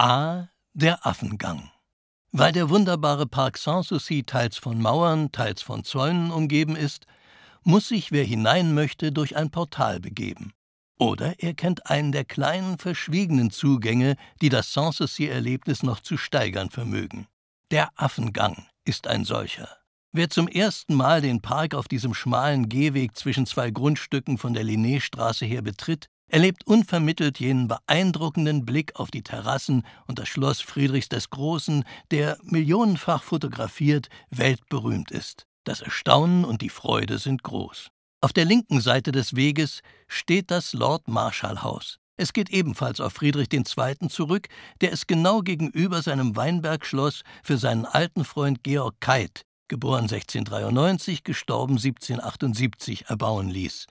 A. Der Affengang. Weil der wunderbare Park Sanssouci teils von Mauern, teils von Zäunen umgeben ist, muss sich, wer hinein möchte, durch ein Portal begeben. Oder er kennt einen der kleinen, verschwiegenen Zugänge, die das Sanssouci-Erlebnis noch zu steigern vermögen. Der Affengang ist ein solcher. Wer zum ersten Mal den Park auf diesem schmalen Gehweg zwischen zwei Grundstücken von der Linnéstraße her betritt, erlebt unvermittelt jenen beeindruckenden Blick auf die Terrassen und das Schloss Friedrichs des Großen, der millionenfach fotografiert weltberühmt ist. Das Erstaunen und die Freude sind groß. Auf der linken Seite des Weges steht das Lord Marshall Haus. Es geht ebenfalls auf Friedrich II. zurück, der es genau gegenüber seinem Weinbergschloss für seinen alten Freund Georg Keit, geboren 1693, gestorben 1778, erbauen ließ.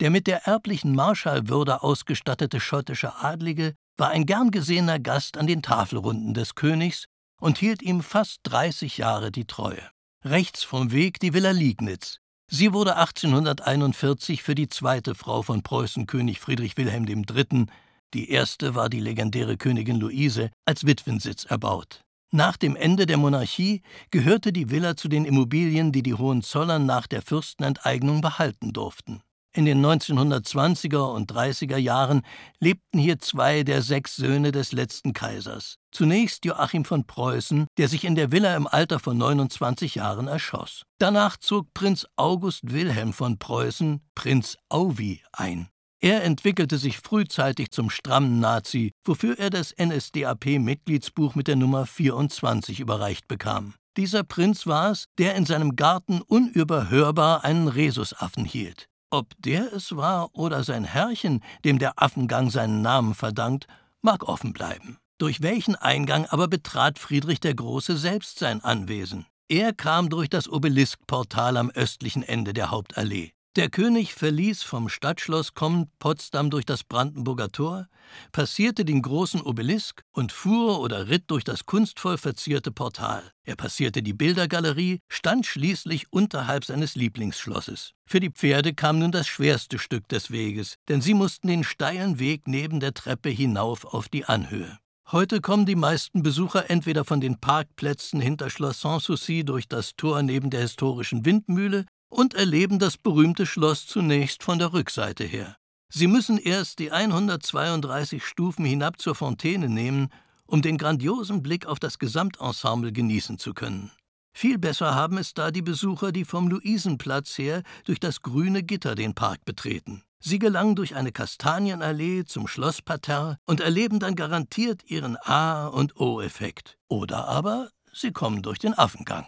Der mit der erblichen Marschallwürde ausgestattete schottische Adlige war ein gern gesehener Gast an den Tafelrunden des Königs und hielt ihm fast 30 Jahre die Treue. Rechts vom Weg die Villa Liegnitz. Sie wurde 1841 für die zweite Frau von Preußen König Friedrich Wilhelm III., die erste war die legendäre Königin Luise, als Witwensitz erbaut. Nach dem Ende der Monarchie gehörte die Villa zu den Immobilien, die die Hohenzollern nach der Fürstenenteignung behalten durften. In den 1920er und 30er Jahren lebten hier zwei der sechs Söhne des letzten Kaisers. Zunächst Joachim von Preußen, der sich in der Villa im Alter von 29 Jahren erschoss. Danach zog Prinz August Wilhelm von Preußen, Prinz Auwi, ein. Er entwickelte sich frühzeitig zum strammen Nazi, wofür er das NSDAP-Mitgliedsbuch mit der Nummer 24 überreicht bekam. Dieser Prinz war es, der in seinem Garten unüberhörbar einen Rhesusaffen hielt. Ob der es war oder sein Herrchen, dem der Affengang seinen Namen verdankt, mag offen bleiben. Durch welchen Eingang aber betrat Friedrich der Große selbst sein Anwesen? Er kam durch das Obeliskportal am östlichen Ende der Hauptallee. Der König verließ vom Stadtschloss kommend Potsdam durch das Brandenburger Tor, passierte den großen Obelisk und fuhr oder ritt durch das kunstvoll verzierte Portal. Er passierte die Bildergalerie, stand schließlich unterhalb seines Lieblingsschlosses. Für die Pferde kam nun das schwerste Stück des Weges, denn sie mussten den steilen Weg neben der Treppe hinauf auf die Anhöhe. Heute kommen die meisten Besucher entweder von den Parkplätzen hinter Schloss Sanssouci durch das Tor neben der historischen Windmühle und erleben das berühmte Schloss zunächst von der Rückseite her. Sie müssen erst die 132 Stufen hinab zur Fontäne nehmen, um den grandiosen Blick auf das Gesamtensemble genießen zu können. Viel besser haben es da die Besucher, die vom Luisenplatz her durch das grüne Gitter den Park betreten. Sie gelangen durch eine Kastanienallee zum Schlossparterre und erleben dann garantiert ihren A- und O-Effekt. Oder aber sie kommen durch den Affengang.